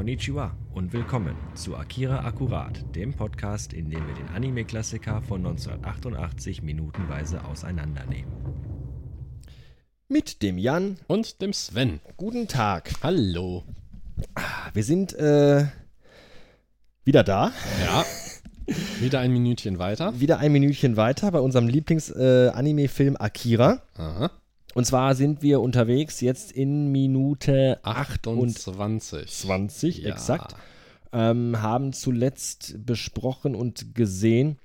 Konnichiwa und willkommen zu Akira Akkurat, dem Podcast, in dem wir den Anime-Klassiker von 1988 minutenweise auseinandernehmen. Mit dem Jan. Und dem Sven. Guten Tag. Hallo. Wir sind äh, wieder da. Ja. Wieder ein Minütchen weiter. Wieder ein Minütchen weiter bei unserem Lieblings-Anime-Film Akira. Aha. Und zwar sind wir unterwegs jetzt in Minute 28. 20, Ja. exakt. Ähm, haben zuletzt besprochen und gesehen,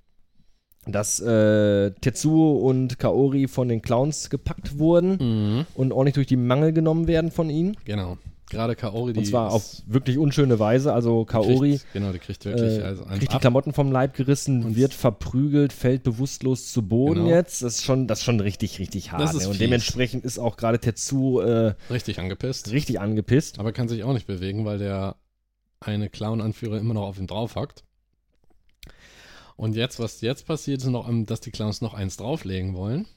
dass äh, Tetsuo und Kaori von den Clowns gepackt wurden Mhm. und ordentlich durch die Mangel genommen werden von ihnen. Genau. Gerade Kaori, die Und zwar auf wirklich unschöne Weise. Also Kaori Kriegt, genau, die kriegt wirklich äh, also kriegt die. Klamotten vom Leib gerissen, Und- wird verprügelt, fällt bewusstlos zu Boden Genau. jetzt. Das ist schon, das ist schon richtig, richtig hart. Das ist ne? Und fies. dementsprechend ist auch gerade Tetsu äh, richtig angepisst. richtig angepisst. Aber kann sich auch nicht bewegen, weil der eine Clown-Anführer immer noch auf ihn draufhackt. Und jetzt, was jetzt passiert, ist noch, ähm, dass die Clowns noch eins drauflegen wollen.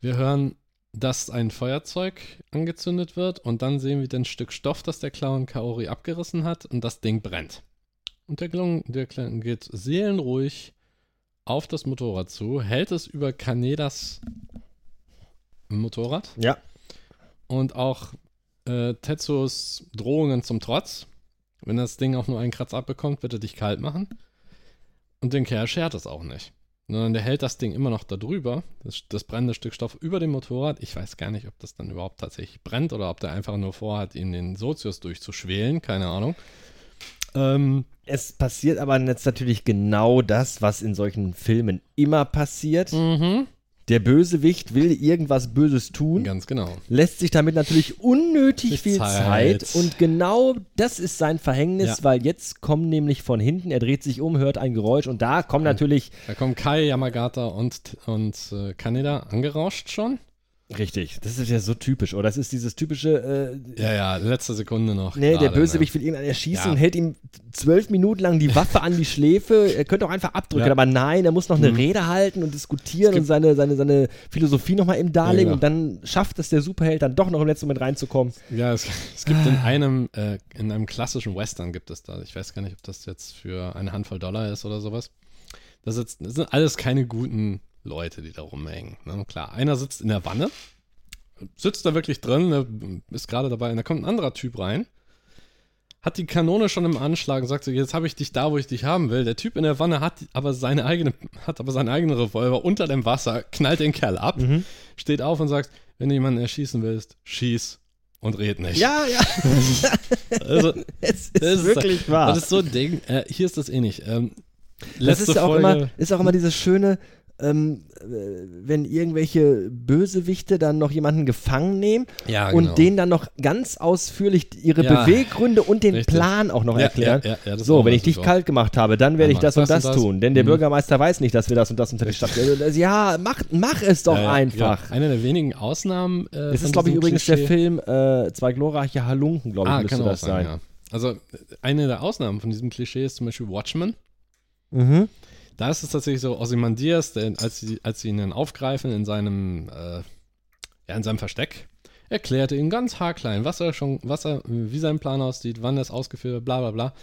Wir hören, dass ein Feuerzeug angezündet wird und dann sehen wir ein Stück Stoff, das der Clown Kaori abgerissen hat und das Ding brennt. Und der Clown, der Clown geht seelenruhig auf das Motorrad zu, hält es über Kanedas Motorrad Ja. und auch äh, Tetsuos Drohungen zum Trotz. Wenn das Ding auch nur einen Kratz abbekommt, wird er dich kalt machen. Und den Kerl schert es auch nicht. Sondern der hält das Ding immer noch da drüber, das, das brennende Stück Stoff über dem Motorrad. Ich weiß gar nicht, ob das dann überhaupt tatsächlich brennt oder ob der einfach nur vorhat, ihn den Sozius durchzuschwelen. Keine Ahnung. Ähm, Es passiert aber jetzt natürlich genau das, was in solchen Filmen immer passiert. mhm. Der Bösewicht will irgendwas Böses tun, Ganz genau. lässt sich damit natürlich unnötig viel Zeit. Zeit. Und genau das ist sein Verhängnis, Ja. weil jetzt kommen nämlich von hinten, er dreht sich um, hört ein Geräusch und da kommen natürlich Da kommen Kai, Yamagata und, und äh, Kaneda angerauscht schon. Richtig, das ist ja so typisch, oder? Das ist dieses typische, äh, Ja, ja, letzte Sekunde noch. nee, der gerade, ne? Bösewicht will irgendeinen erschießen Ja. und hält ihm zwölf Minuten lang die Waffe an die Schläfe. Er könnte auch einfach abdrücken, Ja. aber nein, er muss noch eine Mhm. Rede halten und diskutieren und seine, seine, seine Philosophie nochmal eben darlegen Ja, genau. und dann schafft es der Superheld dann doch noch im letzten Moment reinzukommen. Ja, es, es gibt in einem, äh, in einem klassischen Western gibt es da, ich weiß gar nicht, ob das jetzt für eine Handvoll Dollar ist oder sowas. Das, ist, das sind alles keine guten Leute, die da rumhängen. Ne? Klar, einer sitzt in der Wanne, sitzt da wirklich drin, ne, ist gerade dabei, und da kommt ein anderer Typ rein, hat die Kanone schon im Anschlag und sagt so, jetzt habe ich dich da, wo ich dich haben will. Der Typ in der Wanne hat aber seine eigene, hat aber seinen eigenen Revolver unter dem Wasser, knallt den Kerl ab, Mhm. steht auf und sagt, wenn du jemanden erschießen willst, schieß und red nicht. Ja, ja, Also, es ist das wirklich wahr. Das ist so ein Ding. Äh, hier ist das ähnlich. Ähm, Das ist ja auch Folge. immer, ist auch immer dieses schöne, ähm, äh, wenn irgendwelche Bösewichte dann noch jemanden gefangen nehmen ja, und denen dann noch ganz ausführlich ihre Ja, Beweggründe und den richtig. Plan auch noch ja, erklären. Das So, auch wenn ich dich so. kalt gemacht habe, dann werde ich Dann das und das, das das. tun. Denn der Mhm. Bürgermeister weiß nicht, dass wir das und das unter die Stadt. ja, mach, mach es doch einfach. Eine der wenigen Ausnahmen. Äh, von ist, glaube ich, übrigens Klischee. der Film äh, Zwei glorreiche Halunken, glaube ich, Ah, müsste kann auch das sein, sein. Also, äh, eine der Ausnahmen von diesem Klischee ist zum Beispiel Watchmen. Mhm. Da ist es tatsächlich so, Ozymandias, der, als, sie, als sie ihn dann aufgreifen in seinem, äh, ja, in seinem Versteck, erklärte ihm ganz haarklein, was er schon, was er, wie sein Plan aussieht, wann er es ausgeführt wird, bla bla bla.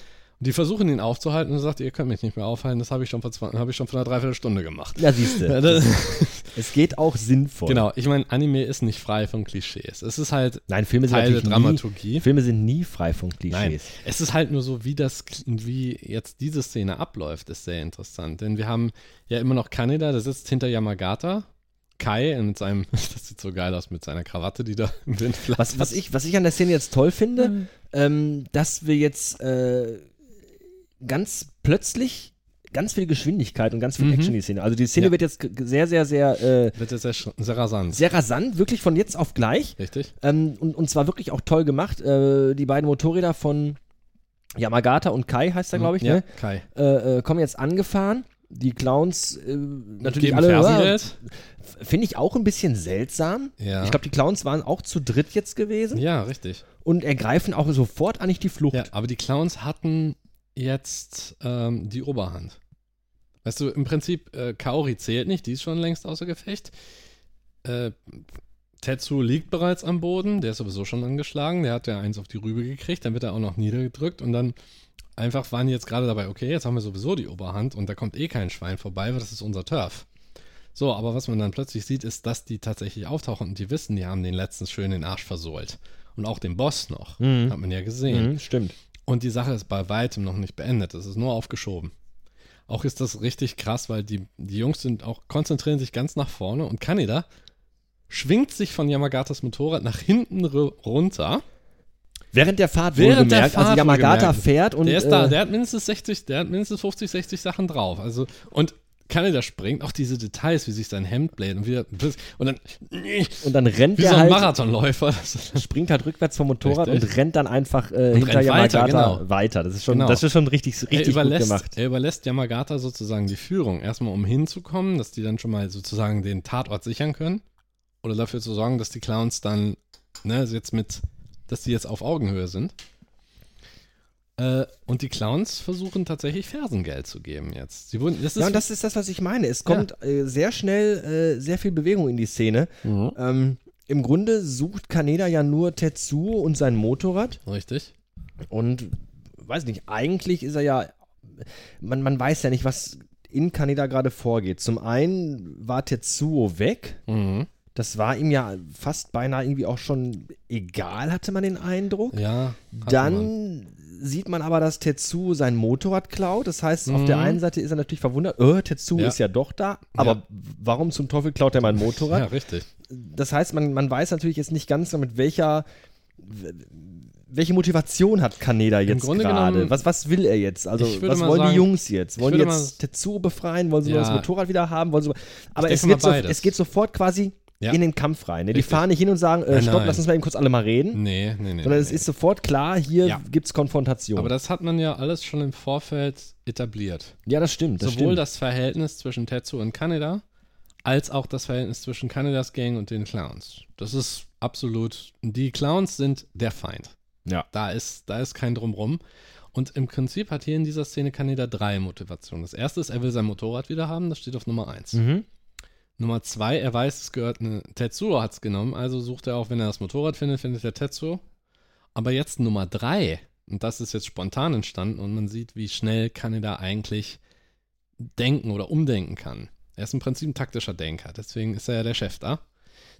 Die versuchen ihn aufzuhalten und er sagt, ihr könnt mich nicht mehr aufhalten, das habe ich schon vor zwei, habe ich schon vor einer Dreiviertelstunde gemacht. Ja, siehst du. Es geht auch sinnvoll. genau, ich meine, Anime ist nicht frei von Klischees. Es ist halt Nein, Filme sind Teil der natürlich nie, Dramaturgie. Filme sind nie frei von Klischees. Nein, es ist halt nur so, wie das, wie jetzt diese Szene abläuft, ist sehr interessant. Denn wir haben ja immer noch Kaneda, der sitzt hinter Yamagata. Kai mit seinem, das sieht so geil aus mit seiner Krawatte, die da im Wind flattert. Was, was, ich, was ich an der Szene jetzt toll finde, Mhm. ähm, dass wir jetzt äh, ganz plötzlich ganz viel Geschwindigkeit und ganz viel Mhm. Action in die Szene. Also die Szene Ja. wird jetzt sehr, sehr, sehr, äh, Wird jetzt sehr, sehr rasant. sehr rasant, wirklich von jetzt auf gleich. Richtig? Ähm, und, und zwar wirklich auch toll gemacht. Äh, die beiden Motorräder von Yamagata und Kai heißt er, glaube ich, ja, ne? Kai. äh, äh, kommen jetzt angefahren. Die Clowns äh, natürlich Geben alle. Finde ich auch ein bisschen seltsam. Ja. Ich glaube, die Clowns waren auch zu dritt jetzt gewesen ja, richtig. und ergreifen auch sofort eigentlich die Flucht. Ja, aber die Clowns hatten jetzt ähm, die Oberhand. Weißt du, im Prinzip, äh, Kaori zählt nicht, die ist schon längst außer Gefecht. Äh, Tetsu liegt bereits am Boden, der ist sowieso schon angeschlagen, der hat ja eins auf die Rübe gekriegt, dann wird er auch noch niedergedrückt und dann einfach waren die jetzt gerade dabei, okay, jetzt haben wir sowieso die Oberhand und da kommt eh kein Schwein vorbei, weil das ist unser Turf. So, aber was man dann plötzlich sieht, ist, dass die tatsächlich auftauchen und die wissen, die haben den letztens schön den Arsch versohlt. Und auch den Boss noch. Mhm. Hat man ja gesehen. Mhm, stimmt. Und die Sache ist bei weitem noch nicht beendet. Es ist nur aufgeschoben. Auch ist das richtig krass, weil die, die Jungs sind auch, konzentrieren sich ganz nach vorne und Kaneda schwingt sich von Yamagatas Motorrad nach hinten ru- runter. Während der Fahrt Während der also Fahrt Yamagata wohlgemerkt. fährt und der ist da, äh, der hat mindestens 60, der hat mindestens 50, 60 Sachen drauf. Also, und Kaneda springt, auch diese Details, wie sich sein Hemd bläht und wieder, und dann, und dann rennt wie der so ein halt, Marathonläufer. Springt halt rückwärts vom Motorrad Richtig. und rennt dann einfach äh, hinter rennt weiter, Yamagata genau. weiter. Das ist schon, Genau. das ist schon richtig, er, richtig gut überlässt, gemacht. er überlässt Yamagata sozusagen die Führung. Erstmal, um hinzukommen, dass die dann schon mal sozusagen den Tatort sichern können. Oder dafür zu sorgen, dass die Clowns dann, ne, jetzt mit, dass die jetzt auf Augenhöhe sind. Äh, und die Clowns versuchen tatsächlich Fersengeld zu geben jetzt. Sie wurden, das ist Ja, und das ist das, was ich meine. Es kommt äh, sehr schnell äh, sehr viel Bewegung in die Szene. Mhm. Ähm, Im Grunde sucht Kaneda ja nur Tetsuo und sein Motorrad. richtig. Und weiß nicht, eigentlich ist er ja, man, man weiß ja nicht, was in Kaneda gerade vorgeht. Zum einen war Tetsuo weg. Mhm. Das war ihm ja fast beinahe irgendwie auch schon egal, hatte man den Eindruck. Ja. hat man. Dann sieht man aber, dass Tetsuo sein Motorrad klaut. Das heißt, auf Mhm. der einen Seite ist er natürlich verwundert, äh, Tetsuo Ja. ist ja doch da, aber Ja. warum zum Teufel klaut er mein Motorrad? Ja, richtig. Das heißt, man, man weiß natürlich jetzt nicht ganz, mit welcher welche Motivation hat Kaneda jetzt gerade? Was, was will er jetzt? Also, was mal wollen sagen- die Jungs jetzt? Wollen die jetzt Tetsuo befreien? Wollen sie nur Ja. das Motorrad wieder haben? Wollen sie, aber es, mal so, es geht sofort quasi Ja. in den Kampf rein. Ne? Die fahren nicht hin und sagen, äh, stopp, nein. lass uns mal eben kurz alle mal reden. Nee, nee, nee. Sondern nee, es nee. ist sofort klar, hier Ja. gibt es Konfrontation. Aber das hat man ja alles schon im Vorfeld etabliert. ja, das stimmt. Das Sowohl stimmt. das Verhältnis zwischen Tetsu und Kaneda, als auch das Verhältnis zwischen Kanedas Gang und den Clowns. Das ist absolut. Die Clowns sind der Feind. Ja. Da ist, da ist kein Drumrum. Und im Prinzip hat hier in dieser Szene Kaneda drei Motivationen. Das erste ist, er will sein Motorrad wieder haben, das steht auf Nummer eins. Mhm. Nummer zwei, er weiß, es gehört eine. Tetsuo hat es genommen, also sucht er auch, wenn er das Motorrad findet, findet er Tetsuo. Aber jetzt Nummer drei, und das ist jetzt spontan entstanden und man sieht, wie schnell Kaneda eigentlich denken oder umdenken kann. Er ist im Prinzip ein taktischer Denker, deswegen ist er ja der Chef da.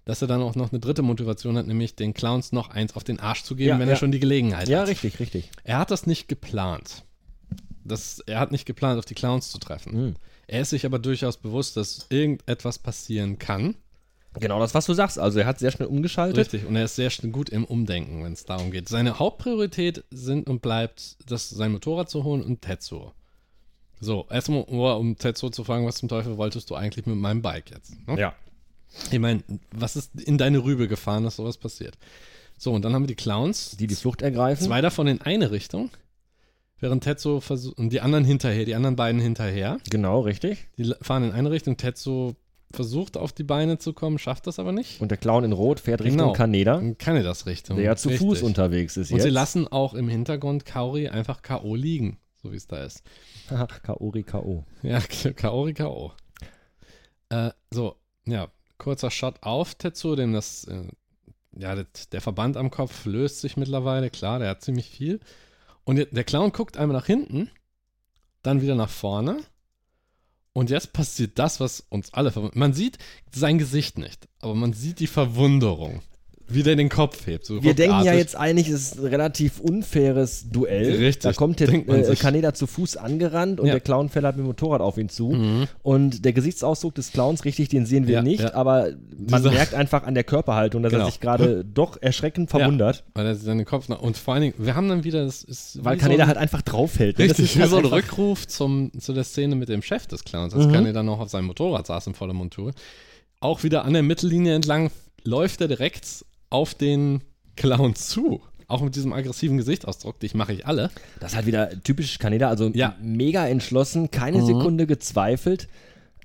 Dass er dann auch noch eine dritte Motivation hat, nämlich den Clowns noch eins auf den Arsch zu geben, Ja, wenn ja. er schon die Gelegenheit Ja, hat. richtig, richtig. Er hat das nicht geplant. Das, er hat nicht geplant, auf die Clowns zu treffen. Mhm. Er ist sich aber durchaus bewusst, dass irgendetwas passieren kann. Genau das, was du sagst. Also er hat sehr schnell umgeschaltet. Richtig. Und er ist sehr schnell gut im Umdenken, wenn es darum geht. Seine Hauptpriorität sind und bleibt, das sein Motorrad zu holen und Tetsuo. So, erstmal, um Tetsuo zu fragen, was zum Teufel wolltest du eigentlich mit meinem Bike jetzt? Ne? Ja. Ich meine, was ist in deine Rübe gefahren, dass sowas passiert? So, und dann haben wir die Clowns. Die die Flucht ergreifen. Zwei davon in eine Richtung, während Tetsuo versucht, und die anderen hinterher, die anderen beiden hinterher. Genau, richtig. Die fahren in eine Richtung. Tetsuo versucht auf die Beine zu kommen, schafft das aber nicht. Und der Clown in Rot fährt Richtung Genau. Kaneda, Und keine das Richtung. der ja zu Richtig. Fuß unterwegs ist Und jetzt. sie lassen auch im Hintergrund Kaori einfach K.O. liegen, so wie es da ist. Ach, Kaori K.O. Ja, Kaori K.O. Äh, so, ja, kurzer Shot auf Tetsuo, dem das, äh, ja, der Verband am Kopf löst sich mittlerweile, klar, der hat ziemlich viel. Und der, Clown guckt einmal nach hinten, dann wieder nach vorne. Und jetzt passiert das, was uns alle verwundert. Man sieht sein Gesicht nicht, aber man sieht die Verwunderung, wie der den Kopf hebt. So Wir denken ja jetzt eigentlich, es ist ein relativ unfaires Duell. Richtig, Da kommt der äh. Kaneda zu Fuß angerannt und Ja. der Clown fährt halt mit dem Motorrad auf ihn zu. Mhm. Und der Gesichtsausdruck des Clowns, richtig, den sehen wir Ja, nicht, ja. aber man Dieser- merkt einfach an der Körperhaltung, dass er Genau. sich gerade doch erschreckend verwundert, Weil er seinen Kopf nach. Und vor allen Dingen, wir haben dann wieder, das ist. weil Kaneda so halt einfach draufhält. ne? Das Richtig, ist wie halt so ein Rückruf zum, zu der Szene mit dem Chef des Clowns, als Mhm. Kaneda noch auf seinem Motorrad saß in voller Montur. Auch wieder an der Mittellinie entlang läuft er direkt auf den Clown zu. Auch mit diesem aggressiven Gesichtsausdruck, dich mache ich alle. Das ist halt wieder typisch Kaneda, also Ja. mega entschlossen, keine Mhm. Sekunde gezweifelt.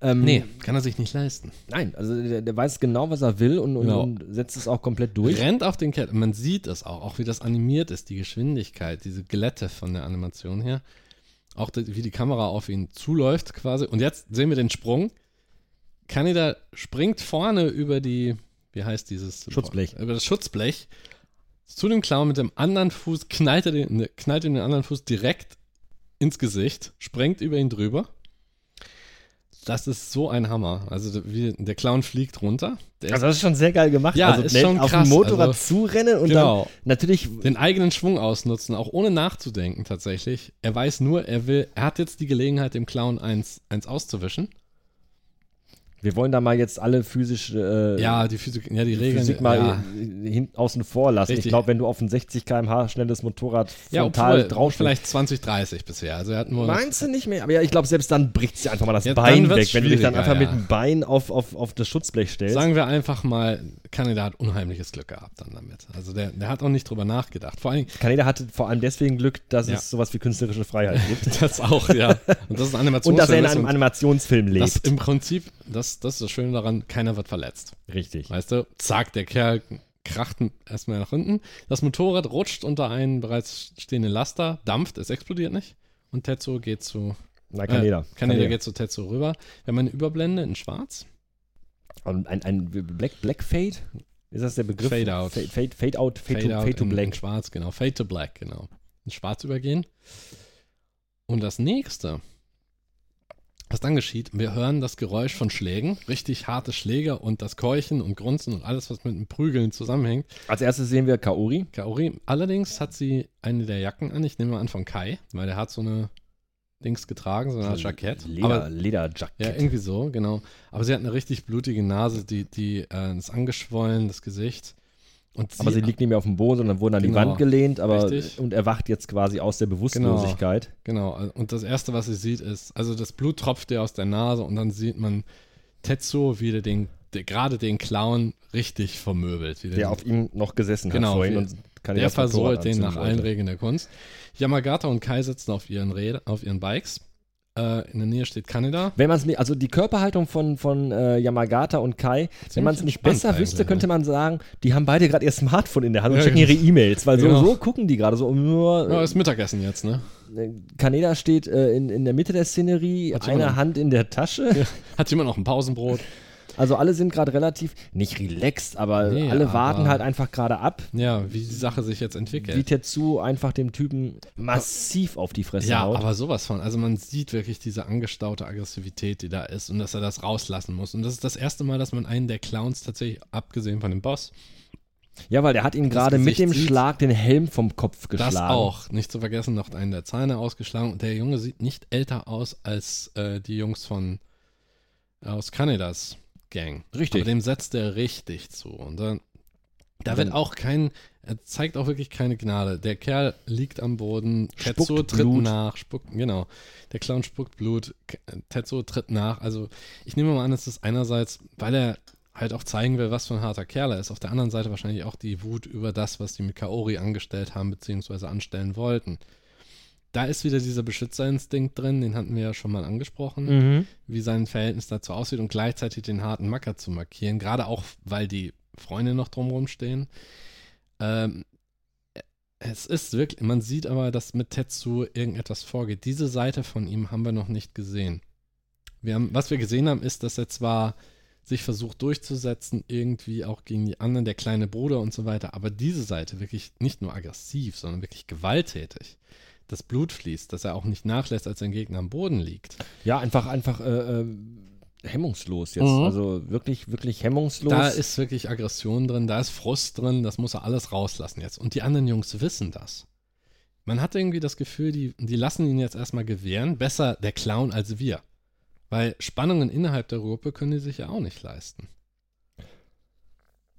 Ähm, Nee, kann er sich nicht leisten. Nein, also der, der weiß genau, was er will und, und, Genau. und setzt es auch komplett durch. Rennt auf den Ketten. Man sieht es auch, auch wie das animiert ist, die Geschwindigkeit, diese Glätte von der Animation her. Auch die, wie die Kamera auf ihn zuläuft quasi. Und jetzt sehen wir den Sprung. Kaneda springt vorne über die, wie heißt dieses? Schutzblech. Über das Schutzblech zu dem Clown mit dem anderen Fuß, knallt er den, ne, knallt ihn den anderen Fuß direkt ins Gesicht, sprengt über ihn drüber. Das ist so ein Hammer. Also wie, der Clown fliegt runter. Der Also das ist schon sehr geil gemacht. Ja, also ist schon auf krass, dem Motorrad also- zurennen und Genau. dann natürlich den eigenen Schwung ausnutzen, auch ohne nachzudenken tatsächlich. Er weiß nur, er will, er hat jetzt die Gelegenheit, dem Clown eins, eins auszuwischen. Wir wollen da mal jetzt alle physisch äh, Ja, die Physik, ja, die Regeln. Physik mal ja. hin, außen vor lassen. Richtig. Ich glaube, wenn du auf ein 60 km/h schnelles Motorrad Ja, frontal obwohl, drauf vielleicht 20, 30 bisher. Also er hat nur. Meinst du nicht mehr? Aber ja, ich glaube, selbst dann bricht sie einfach mal das Ja, Bein weg, wenn du dich dann einfach mit ja. dem Bein auf, auf, auf das Schutzblech stellst. Sagen wir einfach mal, Kanada hat unheimliches Glück gehabt dann damit. Also der, der hat auch nicht drüber nachgedacht. Vor allem, Kaneda hatte vor allem deswegen Glück, dass Ja. es sowas wie künstlerische Freiheit gibt. das auch, ja. Und das ist ein und dass er in Animationsfilm. einem Animationsfilm das lebt. im Prinzip, das, das ist das Schöne daran, keiner wird verletzt. Richtig. Weißt du, zack, der Kerl kracht erstmal nach hinten. Das Motorrad rutscht unter einen bereits stehenden Laster, dampft, es explodiert nicht. Und Tetsuo geht zu. Na, Kaneda. Äh, Kaneda geht zu Tetsuo rüber. Wir haben eine Überblende in schwarz. Und ein, ein Black, Black Fade? Ist das der Begriff? Fade out. Fade, fade, fade out, fade, Fade to, out fade to in, Black. in schwarz, genau. Fade to black, genau. In schwarz übergehen. Und das nächste, was dann geschieht, wir hören das Geräusch von Schlägen, richtig harte Schläge und das Keuchen und Grunzen und alles, was mit dem Prügeln zusammenhängt. Als erstes sehen wir Kaori. Kaori, allerdings hat sie eine der Jacken an, ich nehme mal an von Kai, weil der hat so eine Dings getragen, so eine Art Jackett. Leder, Aber, Lederjackett. ja, irgendwie so, genau. Aber sie hat eine richtig blutige Nase, die, die äh, ist angeschwollen, das Gesicht. Und aber sie liegt nicht mehr auf dem Boden, sondern wurde an die Genau. Wand gelehnt aber, Richtig. und erwacht jetzt quasi aus der Bewusstlosigkeit. Genau, und das Erste, was sie sieht, ist, also das Blut tropft ihr aus der Nase und dann sieht man Tetsuo wieder den, der, gerade den Clown richtig vermöbelt. Wie Der den, auf ihm noch gesessen Genau, hat vorhin wir- und kann der versohlt den nach allen. Regeln der Kunst. Yamagata und Kai sitzen auf ihren, Räder, auf ihren Bikes. Äh, in der Nähe steht Kaneda. Wenn man es also die Körperhaltung von, von äh, Yamagata und Kai, wenn man es nicht besser wüsste, könnte man sagen, die haben beide gerade ihr Smartphone in der Hand und Ja, checken ihre E-Mails, weil so, Genau. so gucken die gerade so nur. Ja, ist Mittagessen jetzt, ne? Äh, Kaneda steht äh, in, in der Mitte der Szenerie, Hat eine jemand- Hand in der Tasche. Hat jemand noch ein Pausenbrot? Also alle sind gerade relativ, nicht relaxed, aber Nee, alle aber- warten halt einfach gerade ab, Ja, wie die Sache sich jetzt wie entwickelt. Tetsu einfach dem Typen massiv auf die Fresse Ja, haut. aber sowas von. Also man sieht wirklich diese angestaute Aggressivität, die da ist und dass er das rauslassen muss. Und das ist das erste Mal, dass man einen der Clowns tatsächlich, abgesehen von dem Boss, ja, weil der hat ihn das gerade mit dem sieht. Schlag den Helm vom Kopf geschlagen. Das auch. Nicht zu vergessen, noch einen der Zähne ausgeschlagen. Und der Junge sieht nicht älter aus als äh, die Jungs von aus Kanadas Gang. Richtig. Aber dem setzt er richtig zu. Und dann, da wird auch kein, er zeigt auch wirklich keine Gnade. Der Kerl liegt am Boden, Tetsuo tritt Blut. nach, spuckt, genau. Der Clown spuckt Blut, Tetsuo tritt nach. Also ich nehme mal an, es ist einerseits, weil er halt auch zeigen will, was für ein harter Kerl er ist. Auf der anderen Seite wahrscheinlich auch die Wut über das, was die mit Kaori angestellt haben, beziehungsweise anstellen wollten. Da ist wieder dieser Beschützerinstinkt drin, den hatten wir ja schon mal angesprochen, Mhm. wie sein Verhältnis dazu aussieht und gleichzeitig den harten Macker zu markieren, gerade auch, weil die Freunde noch drumherum stehen. Ähm, es ist wirklich, man sieht aber, dass mit Tetsu irgendetwas vorgeht. Diese Seite von ihm haben wir noch nicht gesehen. Wir haben, was wir gesehen haben, ist, dass er zwar sich versucht durchzusetzen, irgendwie auch gegen die anderen, der kleine Bruder und so weiter, aber diese Seite wirklich nicht nur aggressiv, sondern wirklich gewalttätig. Das Blut fließt, dass er auch nicht nachlässt, als sein Gegner am Boden liegt. Ja, einfach, einfach äh, äh, hemmungslos jetzt. Mhm. Also wirklich, wirklich hemmungslos. Da ist wirklich Aggression drin, da ist Frust drin, das muss er alles rauslassen jetzt. Und die anderen Jungs wissen das. Man hat irgendwie das Gefühl, die, die lassen ihn jetzt erstmal gewähren. Besser der Clown als wir. Weil Spannungen innerhalb der Gruppe können die sich ja auch nicht leisten.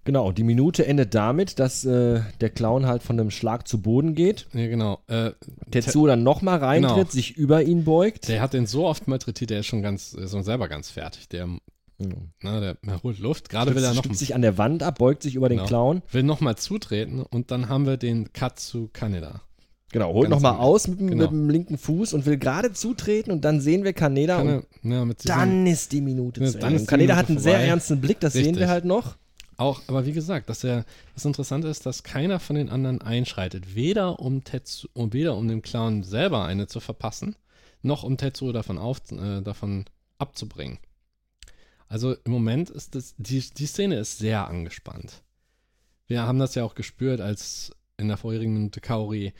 Genau, die Minute endet damit, dass äh, der Clown halt von einem Schlag zu Boden geht. Ja, genau. Äh, Tetsuo dann nochmal reintritt, Genau. sich über ihn beugt. der hat den so oft malträtiert, der ist schon ganz, ist schon selber ganz fertig. Der, Mhm. na, der, der holt Luft. Gerade will er noch, sich an der Wand ab, beugt sich über den Genau. Clown. will noch mal zutreten und dann haben wir den Cut zu Kaneda. Genau, holt nochmal aus mit, dem- Genau. mit dem linken Fuß und will gerade zutreten und dann sehen wir Kaneda und Kane- ja, diesem- dann ist die Minute Ja, zu Ende. Und Kaneda hat einen sehr vorbei. ernsten Blick, das sehen Richtig. wir halt noch. Auch, aber wie gesagt, dass er, das Interessante ist, dass keiner von den anderen einschreitet. Weder um Tetsu, weder um dem Clown selber eine zu verpassen, noch um Tetsuo davon, auf, äh, davon abzubringen. Also im Moment ist das, die, die Szene ist sehr angespannt. Wir haben das ja auch gespürt, als in der vorherigen Minute Kaori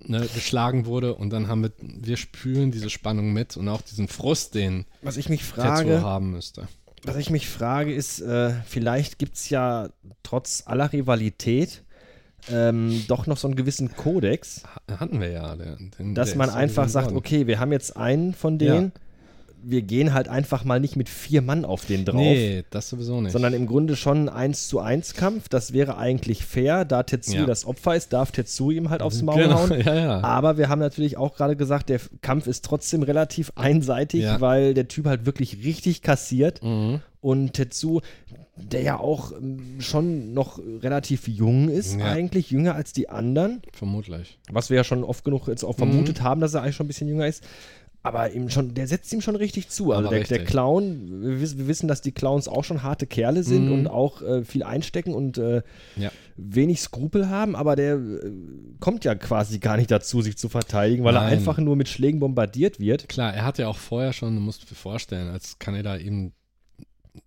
ne, geschlagen wurde und dann haben wir, wir spüren diese Spannung mit und auch diesen Frust, den Was ich mich Tetsuo frage, haben müsste. Was ich mich frage, ist, äh, vielleicht gibt es ja trotz aller Rivalität ähm, doch noch so einen gewissen Kodex, Ha- Hatten wir ja. Der, den, dass man einfach sagt, okay, wir haben jetzt einen von denen, wir gehen halt einfach mal nicht mit vier Mann auf den drauf. Nee, das sowieso nicht. Sondern im Grunde schon ein 1 zu 1 Kampf. Das wäre eigentlich fair. Da Tetsuo Ja. das Opfer ist, darf Tetsuo ihm halt aufs Maul genau, hauen. ja, ja. Aber wir haben natürlich auch gerade gesagt, der Kampf ist trotzdem relativ einseitig, weil der Typ halt wirklich richtig kassiert. Mhm. Und Tetsuo, der ja auch ähm, schon noch relativ jung ist, Ja. eigentlich jünger als die anderen. Vermutlich. Was wir ja schon oft genug jetzt auch vermutet haben, dass er eigentlich schon ein bisschen jünger ist. Aber ihm schon, der setzt ihm schon richtig zu. Also Aber der, der. Clown, wir, wiss- wir wissen, dass die Clowns auch schon harte Kerle sind Mhm. und auch äh, viel einstecken und äh, Ja. wenig Skrupel haben, aber der äh, kommt ja quasi gar nicht dazu, sich zu verteidigen, weil er Nein. einfach nur mit Schlägen bombardiert wird. Klar, er hat ja auch vorher schon, du musst dir vorstellen, als Kaneda ihm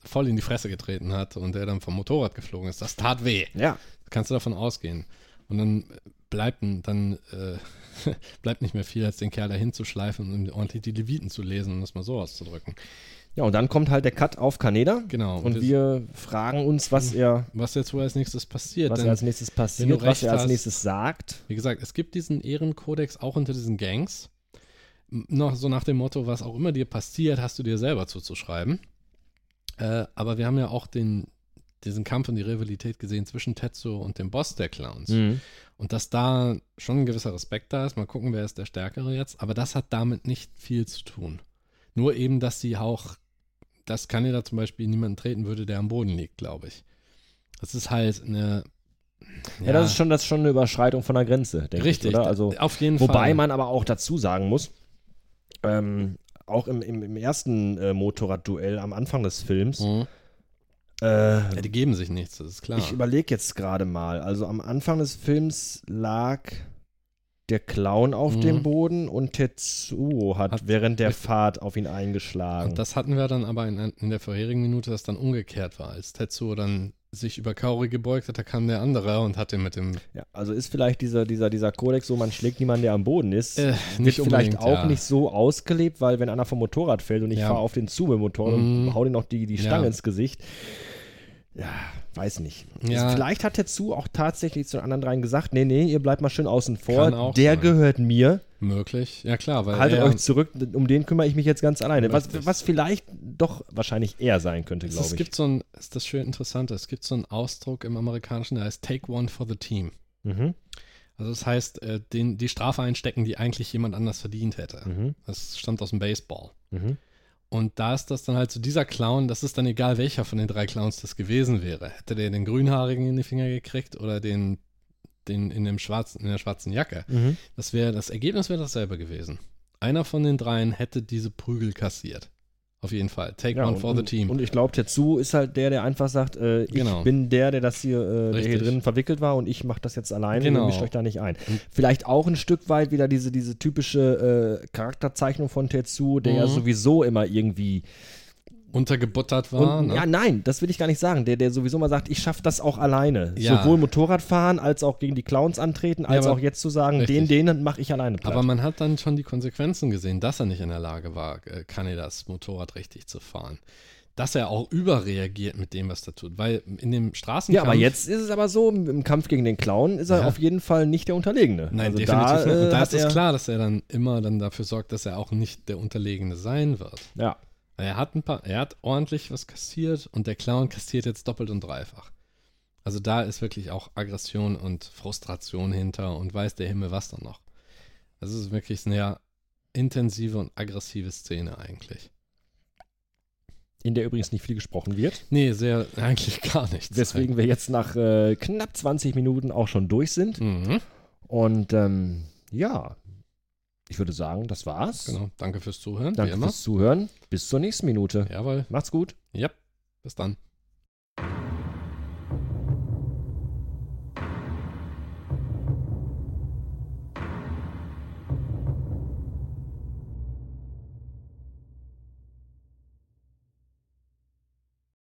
voll in die Fresse getreten hat und er dann vom Motorrad geflogen ist. Das tat weh. Ja. Kannst du davon ausgehen. Und dann bleibt, n- dann, äh, bleibt nicht mehr viel, als den Kerl dahin zu schleifen und ordentlich die Leviten zu lesen, um das mal so auszudrücken. Ja, und dann kommt halt der Cut auf Kaneda. Genau. Und wir fragen uns, was er, was jetzt wohl als nächstes passiert. was denn, er als nächstes passiert, was er als hast- nächstes sagt. Wie gesagt, es gibt diesen Ehrenkodex auch unter diesen Gangs. Noch so nach dem Motto, was auch immer dir passiert, hast du dir selber zuzuschreiben. Äh, aber wir haben ja auch den, diesen Kampf und die Rivalität gesehen zwischen Tetsuo und dem Boss der Clowns. Mhm. Und dass da schon ein gewisser Respekt da ist. Mal gucken, wer ist der Stärkere jetzt. Aber das hat damit nicht viel zu tun. Nur eben, dass sie auch, dass Kaneda zum Beispiel niemanden treten würde, der am Boden liegt, glaube ich. Das ist halt eine. Ja, das ist schon, das ist schon eine Überschreitung von der Grenze, denke richtig. ich, oder? Also, auf jeden wobei Fall. man aber auch dazu sagen muss, ähm, auch im, im, im ersten äh, Motorradduell am Anfang des Films, Mhm. Äh, Ja, die geben sich nichts, das ist klar. ich überlege jetzt gerade mal, also am Anfang des Films lag der Clown auf Mhm. dem Boden und Tetsuo hat, Hat- während der. Fahrt auf ihn eingeschlagen. Und das hatten wir dann aber in, in der vorherigen Minute, dass dann umgekehrt war. Als Tetsuo dann sich über Kaori gebeugt hat, da kam der andere und hat ihn mit dem. ja, also ist vielleicht dieser, dieser, dieser Kodex so, man schlägt niemanden, der am Boden ist. Äh, nicht vielleicht auch ja. nicht so ausgelebt, weil wenn einer vom Motorrad fällt und ich Ja. fahre auf den zu mit dem Motorrad Mhm. und hau dir noch die, die Stange Ja. ins Gesicht. Ja, weiß nicht. Ja. Vielleicht hat Tetsu auch tatsächlich zu den anderen dreien gesagt, nee, nee, ihr bleibt mal schön außen vor. Der sein. gehört mir. Möglich. Ja, klar, weil. Haltet euch zurück, um den kümmere ich mich jetzt ganz alleine. Was, was vielleicht doch wahrscheinlich er sein könnte, es, glaube es ich. gibt so ein, das ist das schön Interessante, es gibt so einen Ausdruck im Amerikanischen, der heißt Take one for the team. Mhm. Also das heißt, äh, den, die Strafe einstecken, die eigentlich jemand anders verdient hätte. Mhm. Das stammt aus dem Baseball. Mhm. Und da ist das dann halt so dieser Clown, das ist dann egal, welcher von den drei Clowns das gewesen wäre. Hätte der den grünhaarigen in die Finger gekriegt oder den, den in, dem schwarzen, in der schwarzen Jacke. Mhm. Das wäre, das Ergebnis wäre dasselbe gewesen. Einer von den dreien hätte diese Prügel kassiert. Auf jeden Fall. Take Ja, one und, for the team. Und ich glaube, Tetsu ist halt der, der einfach sagt, äh, ich Genau. bin der, der das hier, äh, der hier drin verwickelt war und ich mache das jetzt alleine Genau. und mischt euch da nicht ein. Und- Vielleicht auch ein Stück weit wieder diese, diese typische äh, Charakterzeichnung von Tetsu, der ja Mhm. sowieso immer irgendwie Untergebuttert war. und, ne? Ja, nein, das will ich gar nicht sagen. Der, der sowieso mal sagt, ich schaffe das auch alleine. Ja. Sowohl Motorradfahren als auch gegen die Clowns antreten, als aber- auch jetzt zu sagen, Richtig. den, den mache ich alleine platt. Aber man hat dann schon die Konsequenzen gesehen, dass er nicht in der Lage war, äh, Kanedas Motorrad richtig zu fahren. Dass er auch überreagiert mit dem, was er tut. Weil in dem Straßenkampf. ja, aber jetzt ist es aber so, im, Kampf gegen den Clown ist er Ja. auf jeden Fall nicht der Unterlegene. Nein, also definitiv da, nicht. äh, Und da hat ist es klar, dass er dann immer dann dafür sorgt, dass er auch nicht der Unterlegene sein wird. Ja. Er hat ein paar, er hat ordentlich was kassiert und der Clown kassiert jetzt doppelt und dreifach. Also da ist wirklich auch Aggression und Frustration hinter und weiß der Himmel was dann noch. Das ist wirklich eine sehr intensive und aggressive Szene eigentlich. in der übrigens nicht viel gesprochen wird. Nee, sehr, eigentlich gar nichts. Weswegen wir jetzt nach äh, knapp 20 Minuten auch schon durch sind. Mhm, Und ähm, ja, ich würde sagen, das war's. genau. Danke fürs Zuhören, Danke immer. fürs Zuhören. Bis zur nächsten Minute. Jawohl. Macht's gut. Ja, bis dann.